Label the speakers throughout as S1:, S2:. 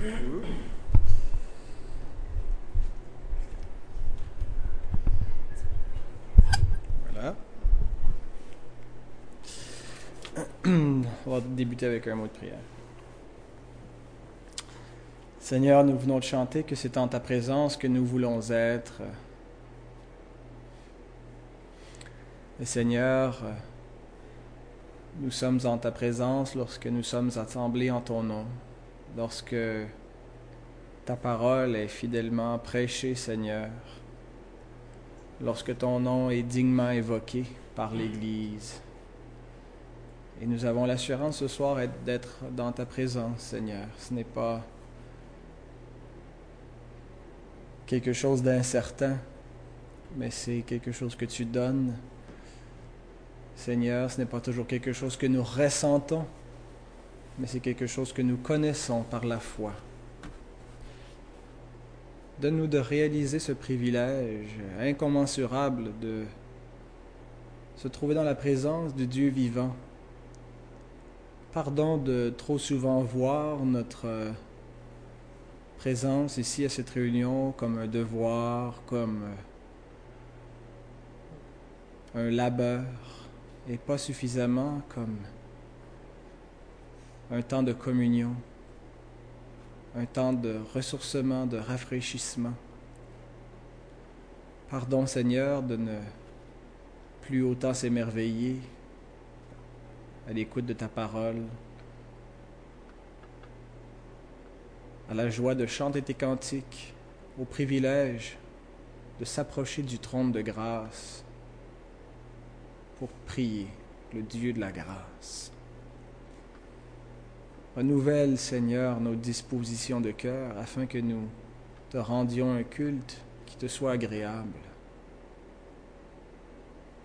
S1: Voilà. On va débuter avec un mot de prière. Seigneur, nous venons de chanter que c'est en ta présence que nous voulons être. Et Seigneur, nous sommes en ta présence lorsque nous sommes assemblés en ton nom, lorsque ta parole est fidèlement prêchée, Seigneur, lorsque ton nom est dignement évoqué par l'Église. Et nous avons l'assurance ce soir d'être dans ta présence, Seigneur. Ce n'est pas quelque chose d'incertain, mais c'est quelque chose que tu donnes. Seigneur, ce n'est pas toujours quelque chose que nous ressentons, mais c'est quelque chose que nous connaissons par la foi. Donne-nous de réaliser ce privilège incommensurable de se trouver dans la présence de Dieu vivant. Pardon de trop souvent voir notre présence ici à cette réunion comme un devoir, comme un labeur, et pas suffisamment comme un temps de communion, un temps de ressourcement, de rafraîchissement. Pardon Seigneur de ne plus autant s'émerveiller à l'écoute de ta parole, à la joie de chanter tes cantiques, au privilège de s'approcher du trône de grâce pour prier le Dieu de la grâce. Renouvelle, Seigneur, nos dispositions de cœur afin que nous te rendions un culte qui te soit agréable,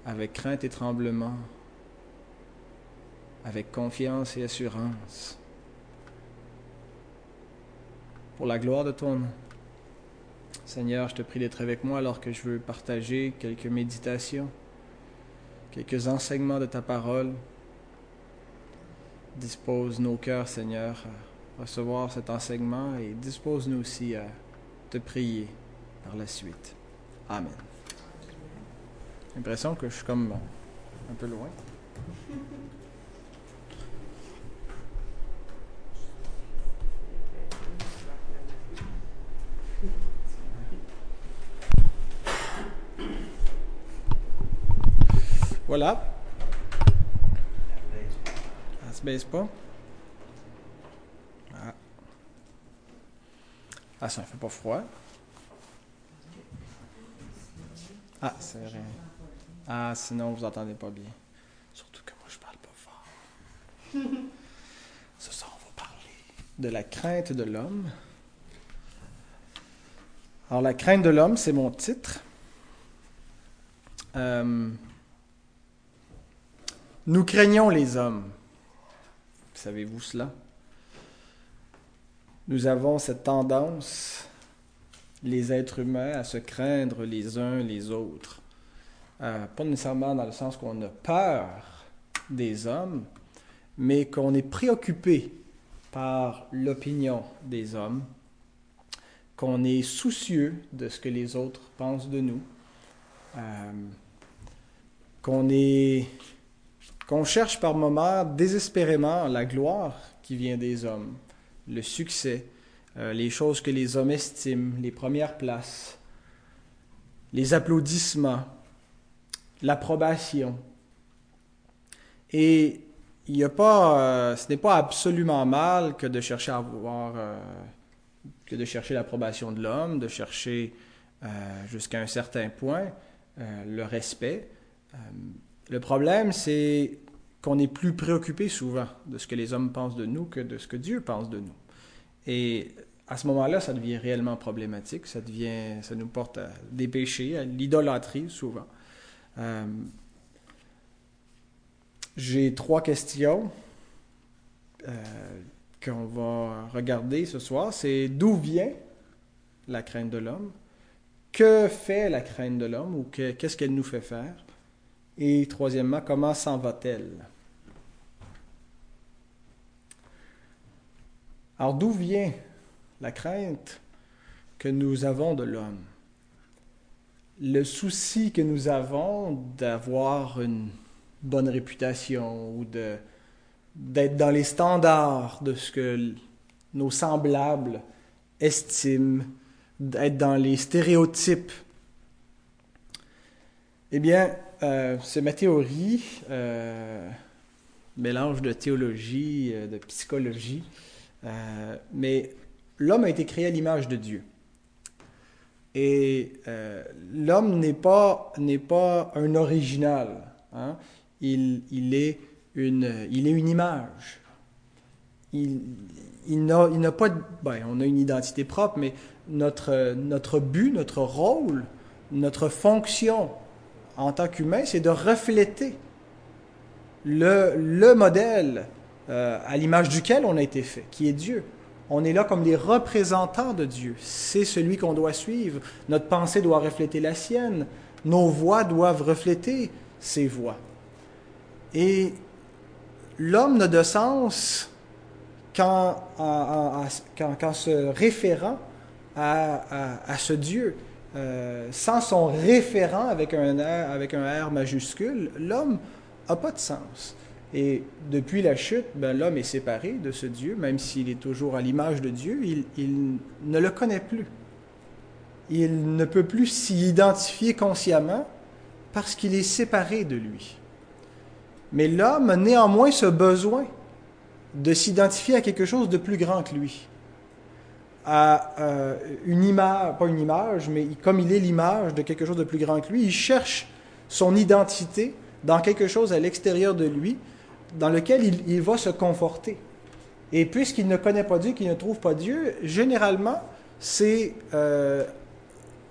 S1: avec crainte et tremblement, avec confiance et assurance pour la gloire de ton nom. Seigneur, je te prie d'être avec moi alors que je veux partager quelques méditations, quelques enseignements de ta parole. Dispose nos cœurs, Seigneur, à recevoir cet enseignement et dispose-nous aussi à te prier par la suite. Amen. J'ai l'impression que je suis comme un peu loin. Voilà. Se baisse pas. Ah. ah, ça ne fait pas froid. Ah, c'est vrai. Ah, sinon vous entendez pas bien. Surtout que moi je parle pas fort. Ce soir, on va parler de la crainte de l'homme. Alors, la crainte de l'homme, c'est mon titre. Euh, nous craignons les hommes. Savez-vous cela? Nous avons cette tendance, les êtres humains, à se craindre les uns les autres. Euh, pas nécessairement dans le sens qu'on a peur des hommes, mais qu'on est préoccupé par l'opinion des hommes, qu'on est soucieux de ce que les autres pensent de nous, euh, qu'on est qu'on cherche par moments désespérément la gloire qui vient des hommes, le succès, euh, les choses que les hommes estiment, les premières places, les applaudissements, l'approbation. Et y a pas, euh, ce n'est pas absolument mal que de chercher à avoir, euh, que de chercher l'approbation de l'homme, de chercher jusqu'à un certain point le respect. Le problème, c'est qu'on est plus préoccupé souvent de ce que les hommes pensent de nous que de ce que Dieu pense de nous. Et à ce moment-là, ça devient réellement problématique. Ça, nous porte à des péchés, à l'idolâtrie souvent. Euh, j'ai trois questions euh, qu'on va regarder ce soir. C'est d'où vient la crainte de l'homme? Que fait la crainte de l'homme ou qu'est-ce qu'elle nous fait faire? Et troisièmement, comment s'en va-t-elle? Alors d'où vient la crainte que nous avons de l'homme, le souci que nous avons d'avoir une bonne réputation ou de, d'être dans les standards de ce que nos semblables estiment, d'être dans les stéréotypes. Eh bien, euh, c'est ma théorie, euh, mélange de théologie, euh, de psychologie, mais l'homme a été créé à l'image de Dieu. Et l'homme n'est pas, n'est pas un original. Hein? Il, il, est une, il est une image. Il, il n'a pas... Ben, on a une identité propre, mais notre, notre but, notre rôle, notre fonction en tant qu'humain, c'est de refléter le, le modèle euh, à l'image duquel on a été fait, qui est Dieu. On est là comme les représentants de Dieu. C'est celui qu'on doit suivre. Notre pensée doit refléter la sienne. Nos voix doivent refléter ses voix. Et l'homme n'a de sens qu'en, se référant à, ce Dieu. Euh, sans son référent avec un, R, avec un R majuscule, l'homme n'a pas de sens. Et depuis la chute, ben, l'homme est séparé de ce Dieu, même s'il est toujours à l'image de Dieu, il, il, ne le connaît plus. Il ne peut plus s'y identifier consciemment parce qu'il est séparé de lui. Mais l'homme a néanmoins ce besoin de s'identifier à quelque chose de plus grand que lui, à euh, une image, pas une image, mais comme il est l'image de quelque chose de plus grand que lui, il cherche son identité dans quelque chose à l'extérieur de lui, dans lequel il, va se conforter. Et puisqu'il ne connaît pas Dieu, qu'il ne trouve pas Dieu, généralement, c'est euh,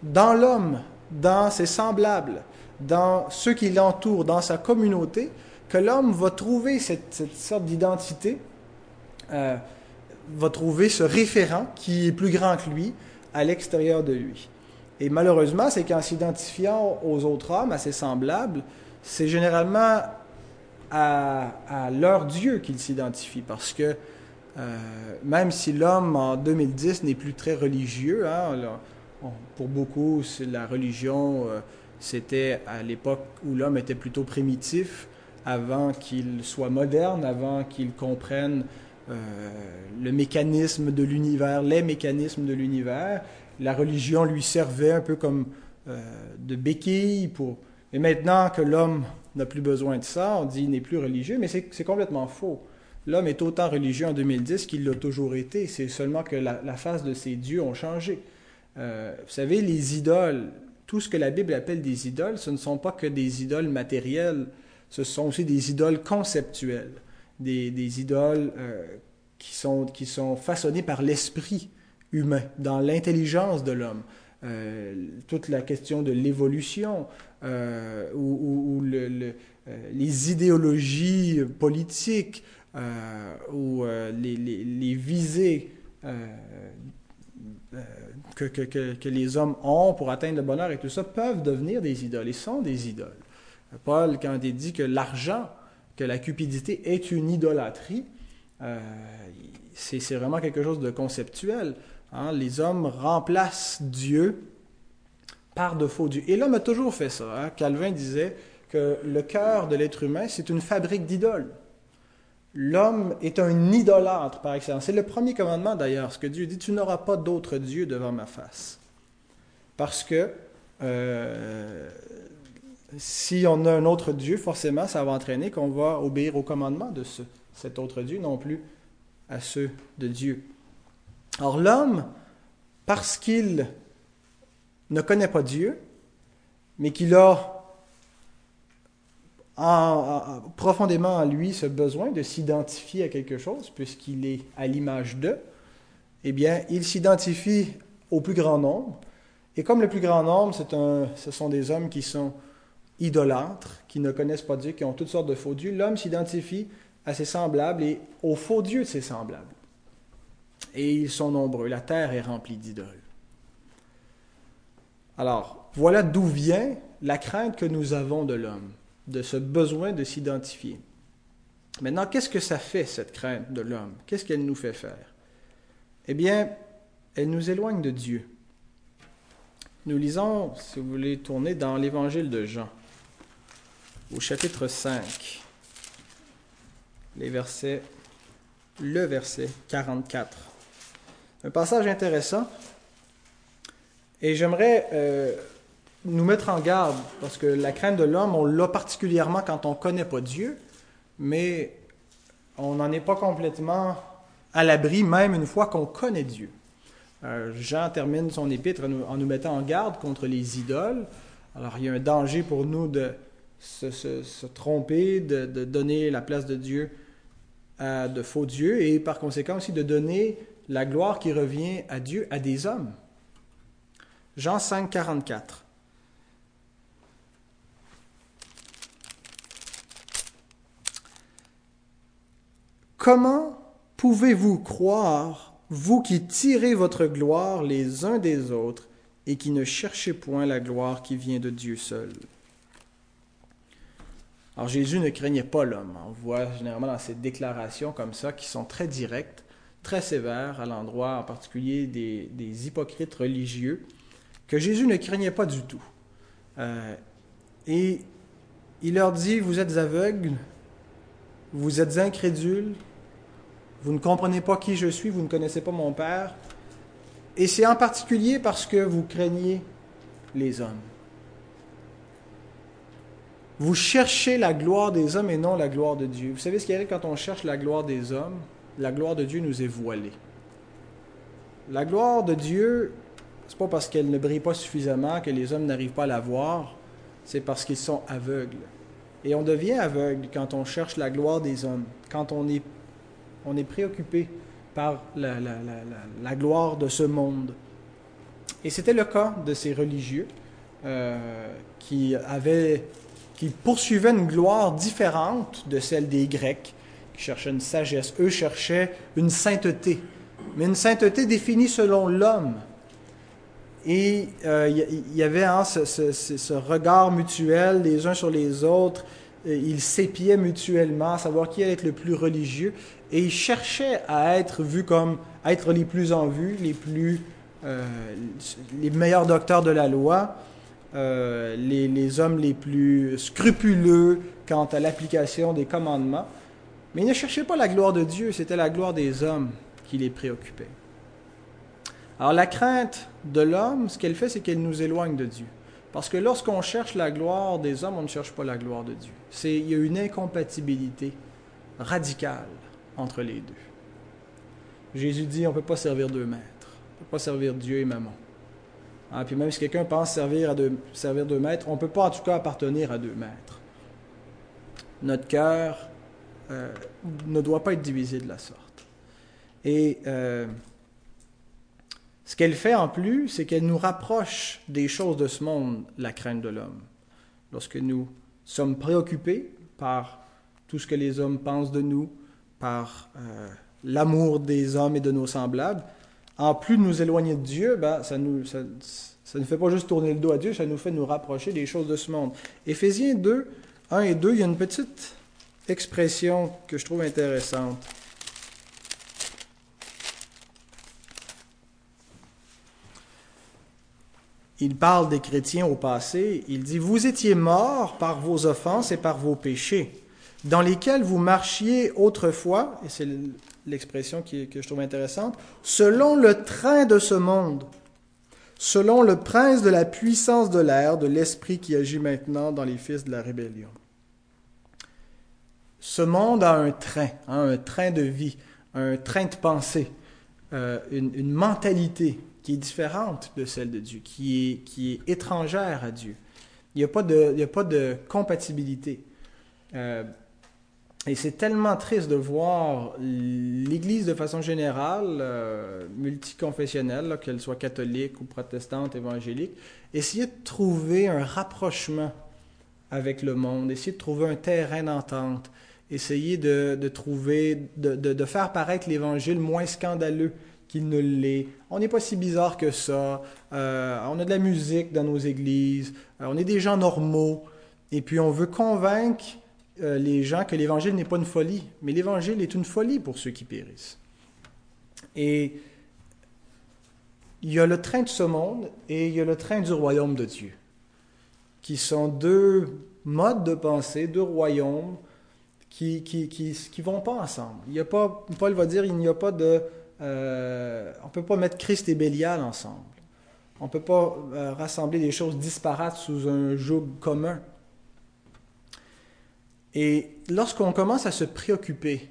S1: dans l'homme, dans ses semblables, dans ceux qui l'entourent, dans sa communauté, que l'homme va trouver cette sorte d'identité euh, va trouver ce référent qui est plus grand que lui à l'extérieur de lui. Et malheureusement, c'est qu'en s'identifiant aux autres hommes, à ses semblables, c'est généralement à, leur Dieu qu'il s'identifie. Parce que euh, même si l'homme en 2010 n'est plus très religieux, hein, pour beaucoup, la religion, euh, c'était à l'époque où l'homme était plutôt primitif, avant qu'il soit moderne, avant qu'il comprenne le mécanisme de l'univers, les mécanismes de l'univers. La religion lui servait un peu comme euh, de béquille pour... Et maintenant que l'homme n'a plus besoin de ça, on dit qu'il n'est plus religieux, mais c'est complètement faux. L'homme est autant religieux en 2010 qu'il l'a toujours été. C'est seulement que la, face de ses dieux ont changé. Euh, vous savez, les idoles, tout ce que la Bible appelle des idoles, ce ne sont pas que des idoles matérielles, ce sont aussi des idoles conceptuelles des, idoles euh, qui, sont, qui sont façonnées par l'esprit humain, dans l'intelligence de l'homme. Euh, toute la question de l'évolution euh, ou, les idéologies politiques ou les, les, visées que, que, que, les hommes ont pour atteindre le bonheur et tout ça peuvent devenir des idoles et sont des idoles. Paul, quand il dit que l'argent que la cupidité est une idolâtrie, euh, c'est vraiment quelque chose de conceptuel. Hein. Les hommes remplacent Dieu par de faux dieux. Et l'homme a toujours fait ça. Hein. Calvin disait que le cœur de l'être humain, c'est une fabrique d'idoles. L'homme est un idolâtre par excellence. C'est le premier commandement d'ailleurs, ce que Dieu dit, tu n'auras pas d'autre Dieu devant ma face. Parce que euh, si on a un autre Dieu, forcément, ça va entraîner qu'on va obéir au commandement de ce, cet autre Dieu, non plus à ceux de Dieu. Or, l'homme, parce qu'il ne connaît pas Dieu, mais qu'il a profondément en lui ce besoin de s'identifier à quelque chose, puisqu'il est à l'image d'eux, eh bien, il s'identifie au plus grand nombre. Et comme le plus grand nombre, ce sont des hommes qui sont idolâtres, qui ne connaissent pas Dieu, qui ont toutes sortes de faux dieux, l'homme s'identifie à ses semblables et aux faux dieux de ses semblables. Et ils sont nombreux. La terre est remplie d'idoles. Alors, voilà d'où vient la crainte que nous avons de l'homme, de ce besoin de s'identifier. Maintenant, qu'est-ce que ça fait, cette crainte de l'homme? Qu'est-ce qu'elle nous fait faire? Eh bien, elle nous éloigne de Dieu. Nous lisons, si vous voulez tourner, dans l'évangile de Jean, au chapitre 5, les versets, le verset 44. Un passage intéressant. Et j'aimerais euh, nous mettre en garde, parce que la crainte de l'homme, on l'a particulièrement quand on ne connaît pas Dieu, mais on n'en est pas complètement à l'abri, même une fois qu'on connaît Dieu. Euh, Jean termine son épître en nous, mettant en garde contre les idoles. Alors il y a un danger pour nous de se, tromper, de, de, donner la place de Dieu à de faux dieux et par conséquent aussi de donner la gloire qui revient à Dieu à des hommes. Jean 5, 44. Comment pouvez-vous croire, vous qui tirez votre gloire les uns des autres et qui ne cherchez point la gloire qui vient de Dieu seul? Alors Jésus ne craignait pas l'homme. On voit généralement dans ces déclarations comme ça qui sont très directes, très sévères à l'endroit en particulier des, hypocrites religieux, que Jésus ne craignait pas du tout. Euh, et il leur dit, vous êtes aveugles, vous êtes incrédules, vous ne comprenez pas qui je suis, vous ne connaissez pas mon Père. Et c'est en particulier parce que vous craignez les hommes. Vous cherchez la gloire des hommes et non la gloire de Dieu. Vous savez ce qui arrive quand on cherche la gloire des hommes La gloire de Dieu nous est voilée. La gloire de Dieu, c'est pas parce qu'elle ne brille pas suffisamment que les hommes n'arrivent pas à la voir, c'est parce qu'ils sont aveugles. Et on devient aveugle quand on cherche la gloire des hommes, quand on est préoccupé par la, gloire de ce monde. Et c'était le cas de ces religieux euh, qui, avaient, qui poursuivaient une gloire différente de celle des Grecs, qui cherchaient une sagesse. Eux cherchaient une sainteté, mais une sainteté définie selon l'homme. Et il euh, y, avait hein, ce, regard mutuel les uns sur les autres. Ils s'épiaient mutuellement, à savoir qui allait être le plus religieux et ils cherchaient à être vus comme être les plus en vue, les plus euh, les meilleurs docteurs de la loi, euh, les, hommes les plus scrupuleux quant à l'application des commandements. Mais ils ne cherchaient pas la gloire de Dieu, c'était la gloire des hommes qui les préoccupait. Alors la crainte de l'homme, ce qu'elle fait, c'est qu'elle nous éloigne de Dieu. Parce que lorsqu'on cherche la gloire des hommes, on ne cherche pas la gloire de Dieu. C'est, il y a une incompatibilité radicale entre les deux. Jésus dit on ne peut pas servir deux maîtres. On ne peut pas servir Dieu et maman. Ah, puis même si quelqu'un pense servir, à deux, servir deux maîtres, on ne peut pas en tout cas appartenir à deux maîtres. Notre cœur euh, ne doit pas être divisé de la sorte. Et euh, ce qu'elle fait en plus, c'est qu'elle nous rapproche des choses de ce monde, la crainte de l'homme. Lorsque nous sommes préoccupés par tout ce que les hommes pensent de nous, par euh, l'amour des hommes et de nos semblables, en plus de nous éloigner de Dieu, ben, ça ne fait pas juste tourner le dos à Dieu, ça nous fait nous rapprocher des choses de ce monde. Éphésiens 2, 1 et 2, il y a une petite expression que je trouve intéressante. Il parle des chrétiens au passé, il dit, Vous étiez morts par vos offenses et par vos péchés dans lesquels vous marchiez autrefois, et c'est l'expression que je trouve intéressante, selon le train de ce monde, selon le prince de la puissance de l'air, de l'esprit qui agit maintenant dans les fils de la rébellion. Ce monde a un train, un train de vie, un train de pensée, euh, une, mentalité qui est différente de celle de Dieu, qui est, qui est étrangère à Dieu. Il n'y a, pas de, a pas de compatibilité. Euh, et c'est tellement triste de voir l'Église de façon générale, euh, multiconfessionnelle, qu'elle soit catholique ou protestante, évangélique, essayer de trouver un rapprochement avec le monde, essayer de trouver un terrain d'entente, essayer de, trouver, de, faire paraître l'Évangile moins scandaleux qu'il ne l'est. On n'est pas si bizarre que ça. Euh, on a de la musique dans nos églises. Euh, on est des gens normaux. Et puis on veut convaincre euh, les gens que l'évangile n'est pas une folie, mais l'évangile est une folie pour ceux qui périssent. Et il y a le train de ce monde et il y a le train du royaume de Dieu, qui sont deux modes de pensée, deux royaumes qui qui, qui, qui vont pas ensemble. Il y a pas, Paul va dire, il n'y a pas de... Euh, on ne peut pas mettre Christ et Bélial ensemble. On ne peut pas euh, rassembler des choses disparates sous un joug commun. Et lorsqu'on commence à se préoccuper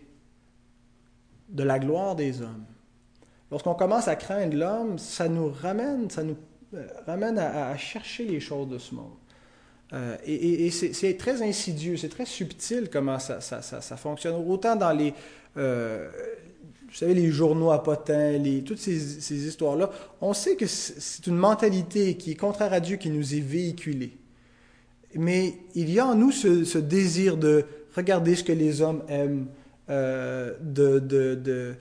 S1: de la gloire des hommes, lorsqu'on commence à craindre l'homme, ça nous ramène, ça nous euh, ramène à, chercher les choses de ce monde. Euh, et, c'est très insidieux, c'est très subtil comment ça, fonctionne. Autant dans les, euh, vous savez, les journaux à potins, toutes ces histoires-là, on sait que c'est une mentalité qui est contraire à Dieu qui nous est véhiculée. Mais il y a en nous ce, désir de regarder ce que les hommes aiment, euh, de, euh,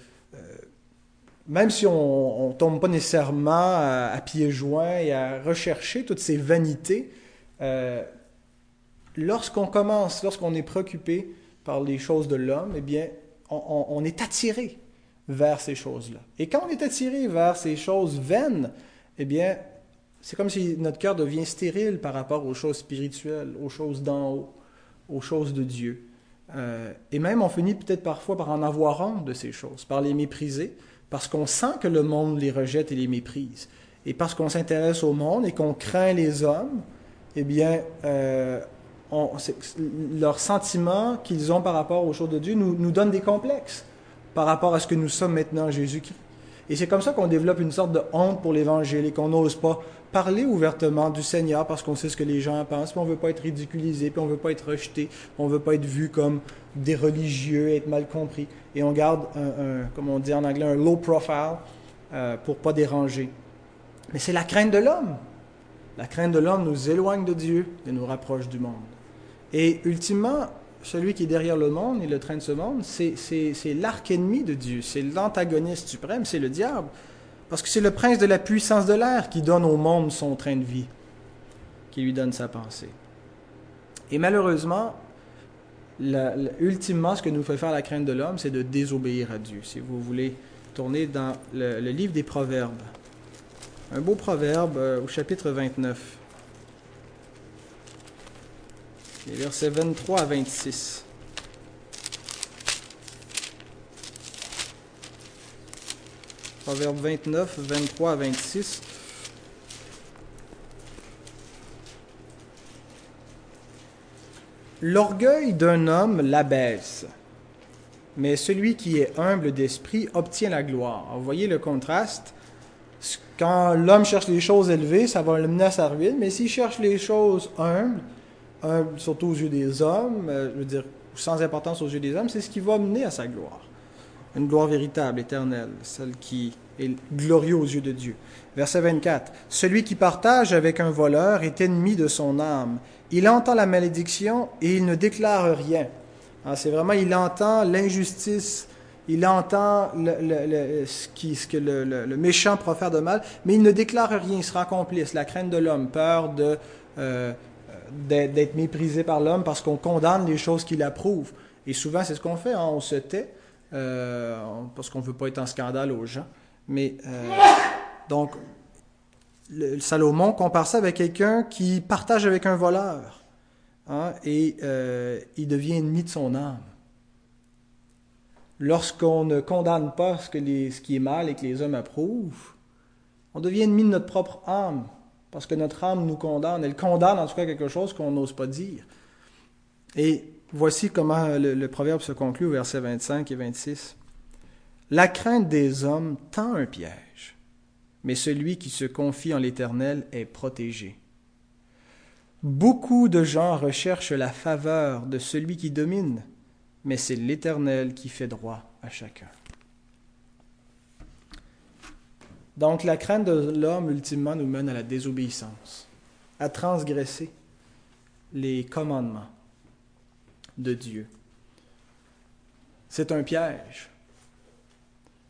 S1: même si on ne tombe pas nécessairement à, pieds joints et à rechercher toutes ces vanités, euh, lorsqu'on commence, lorsqu'on est préoccupé par les choses de l'homme, eh bien, on, on, est attiré vers ces choses-là. Et quand on est attiré vers ces choses vaines, eh bien, c'est comme si notre cœur devient stérile par rapport aux choses spirituelles, aux choses d'en haut, aux choses de Dieu. Euh, et même on finit peut-être parfois par en avoir honte de ces choses, par les mépriser, parce qu'on sent que le monde les rejette et les méprise. Et parce qu'on s'intéresse au monde et qu'on craint les hommes, eh bien, euh, leurs sentiments qu'ils ont par rapport aux choses de Dieu nous, nous donnent des complexes par rapport à ce que nous sommes maintenant en Jésus-Christ. Et c'est comme ça qu'on développe une sorte de honte pour l'Évangile et qu'on n'ose pas parler ouvertement du Seigneur parce qu'on sait ce que les gens pensent, puis on ne veut pas être ridiculisé, puis on ne veut pas être rejeté, on ne veut pas être vu comme des religieux, être mal compris. Et on garde, un, comme on dit en anglais, un low profile euh, pour pas déranger. Mais c'est la crainte de l'homme. La crainte de l'homme nous éloigne de Dieu et nous rapproche du monde. Et ultimement, celui qui est derrière le monde et le train de ce monde, c'est l'arc ennemi de Dieu, c'est l'antagoniste suprême, c'est le diable. Parce que c'est le prince de la puissance de l'air qui donne au monde son train de vie, qui lui donne sa pensée. Et malheureusement, ultimement, ce que nous fait faire la crainte de l'homme, c'est de désobéir à Dieu. Si vous voulez tourner dans le, livre des Proverbes, un beau proverbe euh, au chapitre 29, les versets 23 à 26. Proverbe 29, 23 à 26. L'orgueil d'un homme l'abaisse, mais celui qui est humble d'esprit obtient la gloire. vous voyez le contraste? Quand l'homme cherche les choses élevées, ça va le mener à sa ruine, mais s'il cherche les choses humbles, surtout aux yeux des hommes, euh, je veux dire, sans importance aux yeux des hommes, c'est ce qui va mener à sa gloire une gloire véritable, éternelle, celle qui est glorieuse aux yeux de Dieu. Verset 24. Celui qui partage avec un voleur est ennemi de son âme. Il entend la malédiction et il ne déclare rien. Ah, c'est vraiment, il entend l'injustice, il entend ce, qui, ce, que le, méchant profère de mal, mais il ne déclare rien, il sera complice. La crainte de l'homme, peur de, euh, d'être méprisé par l'homme parce qu'on condamne les choses qu'il approuve. Et souvent, c'est ce qu'on fait, hein, on se tait parce qu'on ne veut pas être en scandale aux gens. Mais euh, donc, Salomon compare ça avec quelqu'un qui partage avec un voleur hein, et euh, il devient ennemi de son âme. Lorsqu'on ne condamne pas ce, que les, ce qui est mal et que les hommes approuvent, on devient ennemi de notre propre âme parce que notre âme nous condamne. Elle condamne en tout cas quelque chose qu'on n'ose pas dire. Et Voici comment le, proverbe se conclut au verset 25 et 26. La crainte des hommes tend un piège, mais celui qui se confie en l'Éternel est protégé. Beaucoup de gens recherchent la faveur de celui qui domine, mais c'est l'Éternel qui fait droit à chacun. Donc la crainte de l'homme, ultimement, nous mène à la désobéissance, à transgresser les commandements de Dieu. C'est un piège.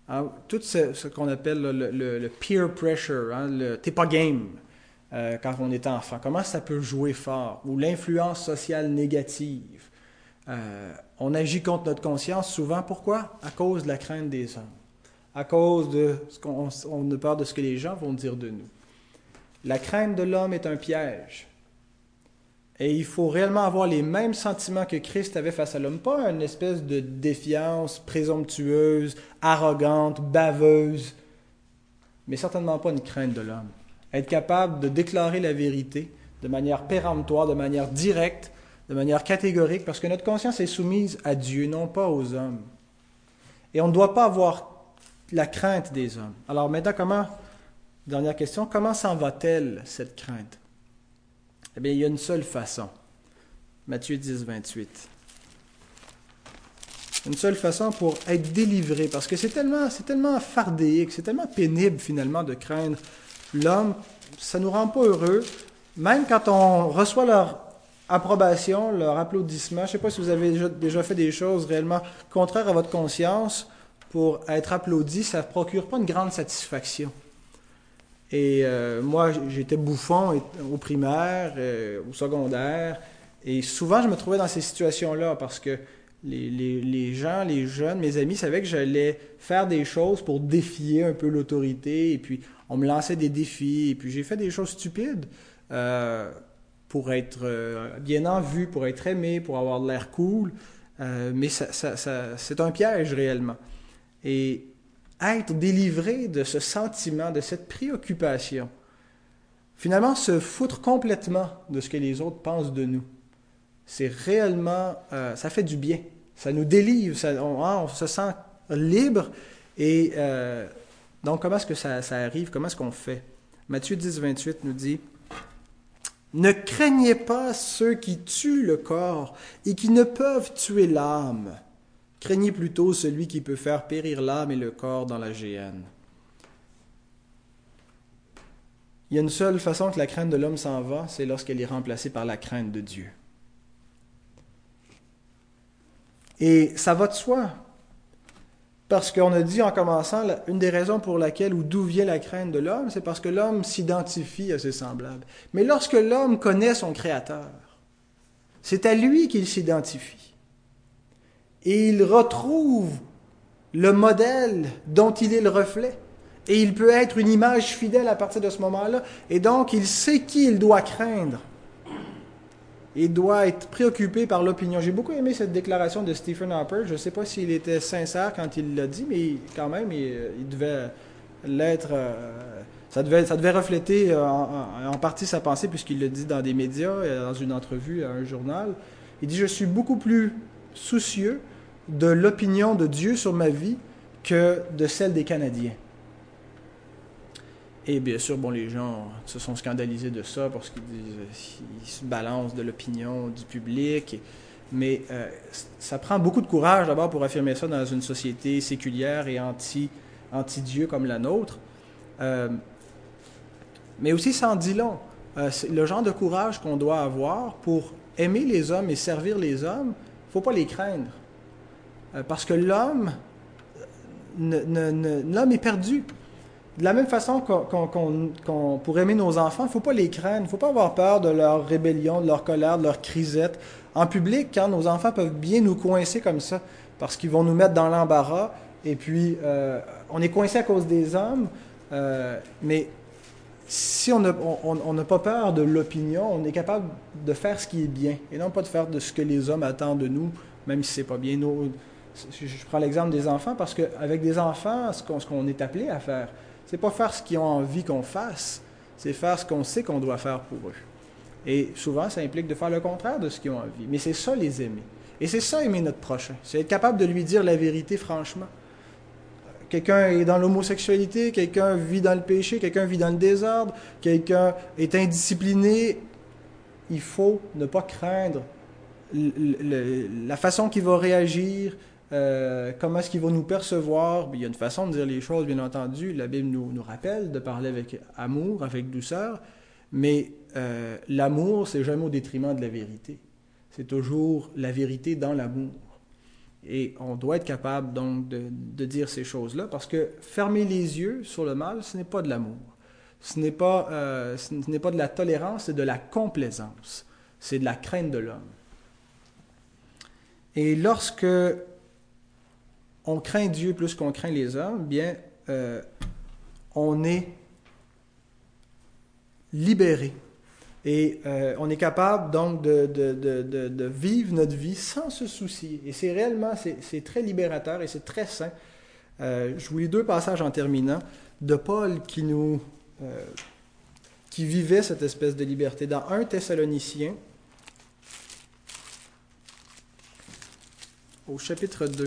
S1: Hein, tout ce, qu'on appelle le, peer pressure, hein, le t'es pas game euh, quand on est enfant, comment ça peut jouer fort, ou l'influence sociale négative. Euh, on agit contre notre conscience souvent, pourquoi? À cause de la crainte des hommes. à cause de ce qu'on on a peur de ce que les gens vont dire de nous. La crainte de l'homme est un piège. Et il faut réellement avoir les mêmes sentiments que Christ avait face à l'homme, pas une espèce de défiance présomptueuse, arrogante, baveuse, mais certainement pas une crainte de l'homme. Être capable de déclarer la vérité de manière péremptoire, de manière directe, de manière catégorique, parce que notre conscience est soumise à Dieu, non pas aux hommes. Et on ne doit pas avoir la crainte des hommes. Alors maintenant, comment, dernière question, comment s'en va-t-elle, cette crainte? Eh bien, il y a une seule façon. Matthieu 10, 28. Une seule façon pour être délivré, parce que c'est tellement, c'est tellement fardéique, c'est tellement pénible finalement de craindre l'homme, ça ne nous rend pas heureux. Même quand on reçoit leur approbation, leur applaudissement, je ne sais pas si vous avez déjà, fait des choses réellement contraires à votre conscience pour être applaudi, ça ne procure pas une grande satisfaction. Et euh, moi, j'étais bouffon au primaire, euh, au secondaire, et souvent je me trouvais dans ces situations-là parce que les, gens, les jeunes, mes amis savaient que j'allais faire des choses pour défier un peu l'autorité, et puis on me lançait des défis, et puis j'ai fait des choses stupides euh, pour être bien en vue, pour être aimé, pour avoir de l'air cool, mais c'est un piège réellement. Et être délivré de ce sentiment, de cette préoccupation, finalement se foutre complètement de ce que les autres pensent de nous c'est réellement, euh, ça fait du bien. Ça nous délivre, hein, on, se sent libre. Et euh, donc, comment est-ce que ça, arrive? Comment est-ce qu'on fait? Matthieu 10, 28 nous dit, Ne craignez pas ceux qui tuent le corps et qui ne peuvent tuer l'âme. Craignez plutôt celui qui peut faire périr l'âme et le corps dans la géhenne. Il y a une seule façon que la crainte de l'homme s'en va, c'est lorsqu'elle est remplacée par la crainte de Dieu. Et ça va de soi. Parce qu'on a dit en commençant, une des raisons pour laquelle ou d'où vient la crainte de l'homme, c'est parce que l'homme s'identifie à ses semblables. Mais lorsque l'homme connaît son Créateur, c'est à lui qu'il s'identifie. Et il retrouve le modèle dont il est le reflet. Et il peut être une image fidèle à partir de ce moment-là. Et donc, il sait qui il doit craindre il doit être préoccupé par l'opinion. J'ai beaucoup aimé cette déclaration de Stephen Harper. Je ne sais pas s'il était sincère quand il l'a dit, mais quand même, il, devait l'être. Euh, ça, devait, refléter euh, en, partie sa pensée, puisqu'il le dit dans des médias, euh, dans une entrevue à un journal. Il dit Je suis beaucoup plus soucieux de l'opinion de Dieu sur ma vie que de celle des Canadiens. Et bien sûr, bon, les gens se sont scandalisés de ça parce qu'ils se balancent de l'opinion du public. mais euh, ça prend beaucoup de courage d'abord pour affirmer ça dans une société séculière et anti, anti-Dieu comme la nôtre. Euh, mais aussi, ça en dit long. Euh, le genre de courage qu'on doit avoir pour aimer les hommes et servir les hommes, il ne faut pas les craindre. Parce que l'homme, l'homme est perdu. De la même façon qu'on, pour aimer nos enfants, il ne faut pas les craindre, il ne faut pas avoir peur de leur rébellion, de leur colère, de leur crisette. En public, quand nos enfants peuvent bien nous coincer comme ça, parce qu'ils vont nous mettre dans l'embarras, et puis euh, on est coincé à cause des hommes, euh, mais si on n'a pas peur de l'opinion, on est capable de faire ce qui est bien, et non pas de faire de ce que les hommes attendent de nous, même si c'est pas bien. Je prends l'exemple des enfants, parce qu'avec des enfants, ce qu'on est appelé à faire, c'est pas faire ce qu'ils ont envie qu'on fasse, c'est faire ce qu'on sait qu'on doit faire pour eux. Et souvent, ça implique de faire le contraire de ce qu'ils ont envie. Mais c'est ça les aimer. Et c'est ça aimer notre prochain. C'est être capable de lui dire la vérité franchement. Quelqu'un est dans l'homosexualité, quelqu'un vit dans le péché, quelqu'un vit dans le désordre, quelqu'un est indiscipliné. Il faut ne pas craindre la façon qu'il va réagir, euh, comment est-ce qu'il va nous percevoir? Il y a une façon de dire les choses, bien entendu. La Bible nous, rappelle de parler avec amour, avec douceur, mais euh, l'amour, c'est jamais au détriment de la vérité. C'est toujours la vérité dans l'amour. Et on doit être capable donc de, de dire ces choses-là, parce que fermer les yeux sur le mal, ce n'est pas de l'amour. Ce n'est pas, euh, ce n'est pas de la tolérance, c'est de la complaisance. C'est de la crainte de l'homme. Et lorsque on craint Dieu plus qu'on craint les hommes, bien, euh, on est libéré. Et euh, on est capable donc de, vivre notre vie sans se soucier. Et c'est réellement, c'est très libérateur et c'est très sain. Euh, je vous lis deux passages en terminant de Paul qui nous, qui vivait cette espèce de liberté. Dans 1 Thessaloniciens, au chapitre 2,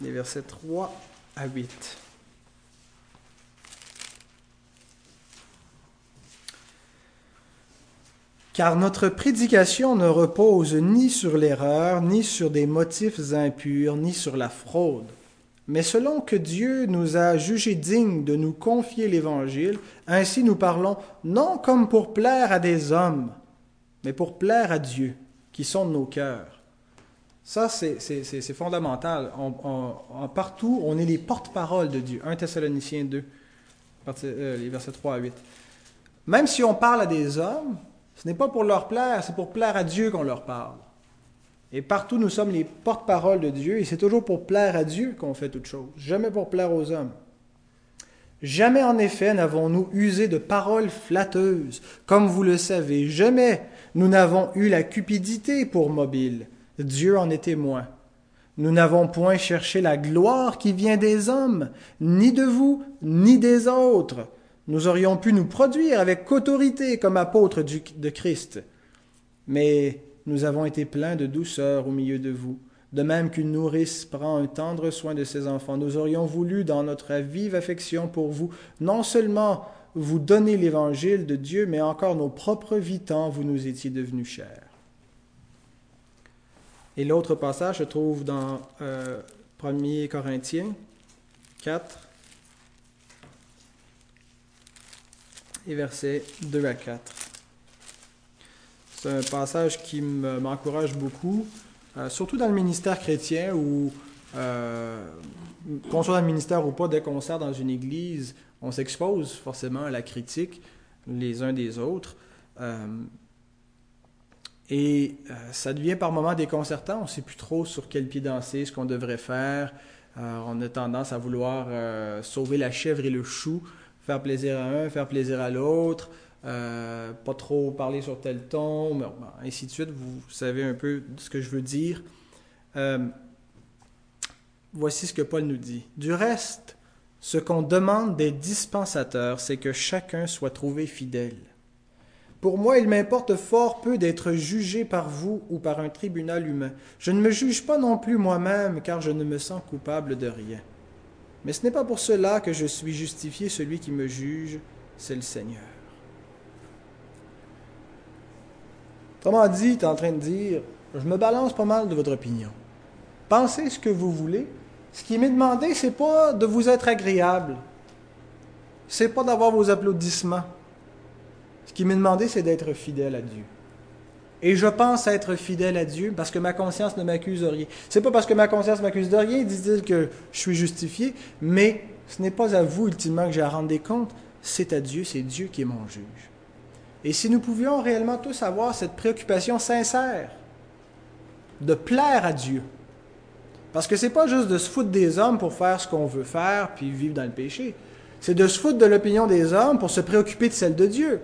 S1: les versets 3 à 8. Car notre prédication ne repose ni sur l'erreur, ni sur des motifs impurs, ni sur la fraude. Mais selon que Dieu nous a jugés dignes de nous confier l'Évangile, ainsi nous parlons non comme pour plaire à des hommes, mais pour plaire à Dieu, qui sonde nos cœurs. Ça, c'est fondamental. partout, on est les porte-paroles de Dieu. 1 Thessaloniciens 2, euh, les versets 3 à 8. Même si on parle à des hommes, ce n'est pas pour leur plaire, c'est pour plaire à Dieu qu'on leur parle. Et partout, nous sommes les porte-paroles de Dieu, et c'est toujours pour plaire à Dieu qu'on fait toute chose, jamais pour plaire aux hommes. Jamais en effet n'avons-nous usé de paroles flatteuses, comme vous le savez, jamais nous n'avons eu la cupidité pour mobile. Dieu en est témoin. Nous n'avons point cherché la gloire qui vient des hommes, ni de vous, ni des autres, nous aurions pu nous produire avec autorité comme apôtres de Christ. Mais nous avons été pleins de douceur au milieu de vous, de même qu'une nourrice prend un tendre soin de ses enfants. Nous aurions voulu, dans notre vive affection pour vous, non seulement vous donner l'évangile de Dieu, mais encore nos propres vies tant vous nous étiez devenus chers. Et l'autre passage se trouve dans 1 euh, Corinthiens 4, et versets 2 à 4. C'est un passage qui m'encourage beaucoup, euh, surtout dans le ministère chrétien où, euh, qu'on soit dans le ministère ou pas, dès qu'on sert dans une église, on s'expose forcément à la critique les uns des autres. Et euh, ça devient par moments déconcertant. On ne sait plus trop sur quel pied danser, ce qu'on devrait faire. on a tendance à vouloir sauver la chèvre et le chou faire plaisir à un, faire plaisir à l'autre, euh, pas trop parler sur tel ton, mais, ainsi de suite. Vous savez un peu ce que je veux dire. Euh, voici ce que Paul nous dit. Du reste, ce qu'on demande des dispensateurs, c'est que chacun soit trouvé fidèle. Pour moi, il m'importe fort peu d'être jugé par vous ou par un tribunal humain. Je ne me juge pas non plus moi-même, car je ne me sens coupable de rien. Mais ce n'est pas pour cela que je suis justifié, celui qui me juge, c'est le Seigneur. Autrement dit, tu es en train de dire, je me balance pas mal de votre opinion. Pensez ce que vous voulez. Ce qui m'est demandé, c'est pas de vous être agréable. C'est pas d'avoir vos applaudissements. Qui m'est demandé, c'est d'être fidèle à Dieu. Et je pense être fidèle à Dieu parce que ma conscience ne m'accuse de rien. C'est pas parce que ma conscience m'accuse de rien, dit-il, que je suis justifié, mais ce n'est pas à vous ultimement que j'ai à rendre des comptes, c'est à Dieu, c'est Dieu qui est mon juge. Et si nous pouvions réellement tous avoir cette préoccupation sincère de plaire à Dieu, parce que c'est pas juste de se foutre des hommes pour faire ce qu'on veut faire puis vivre dans le péché, c'est de se foutre de l'opinion des hommes pour se préoccuper de celle de Dieu.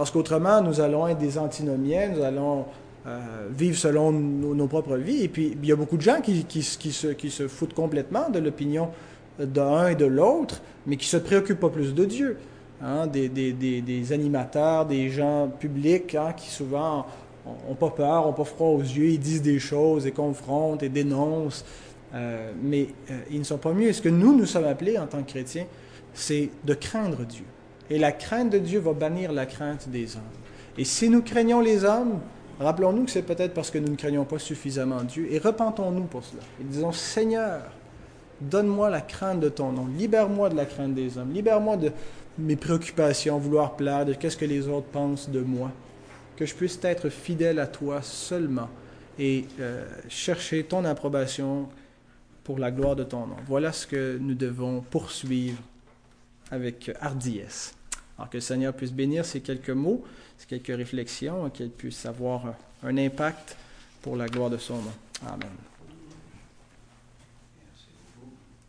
S1: Parce qu'autrement, nous allons être des antinomiens, nous allons euh, vivre selon nos, propres vies. Et puis, il y a beaucoup de gens qui, se, foutent complètement de l'opinion d'un et de l'autre, mais qui ne se préoccupent pas plus de Dieu. Hein. Des, animateurs, des gens publics hein, qui souvent n'ont pas peur, n'ont pas froid aux yeux, ils disent des choses et confrontent et dénoncent, euh, mais euh, ils ne sont pas mieux. Et ce que nous, nous sommes appelés en tant que chrétiens, c'est de craindre Dieu. Et la crainte de Dieu va bannir la crainte des hommes. Et si nous craignons les hommes, rappelons-nous que c'est peut-être parce que nous ne craignons pas suffisamment Dieu. Et repentons-nous pour cela. Et disons, Seigneur, donne-moi la crainte de ton nom. Libère-moi de la crainte des hommes. Libère-moi de mes préoccupations, vouloir plaire, de qu'est-ce que les autres pensent de moi. Que je puisse être fidèle à toi seulement et euh, chercher ton approbation pour la gloire de ton nom. Voilà ce que nous devons poursuivre avec hardiesse. Alors que le Seigneur puisse bénir ces quelques mots, ces quelques réflexions, qu'elles puissent avoir un impact pour la gloire de son nom. Amen.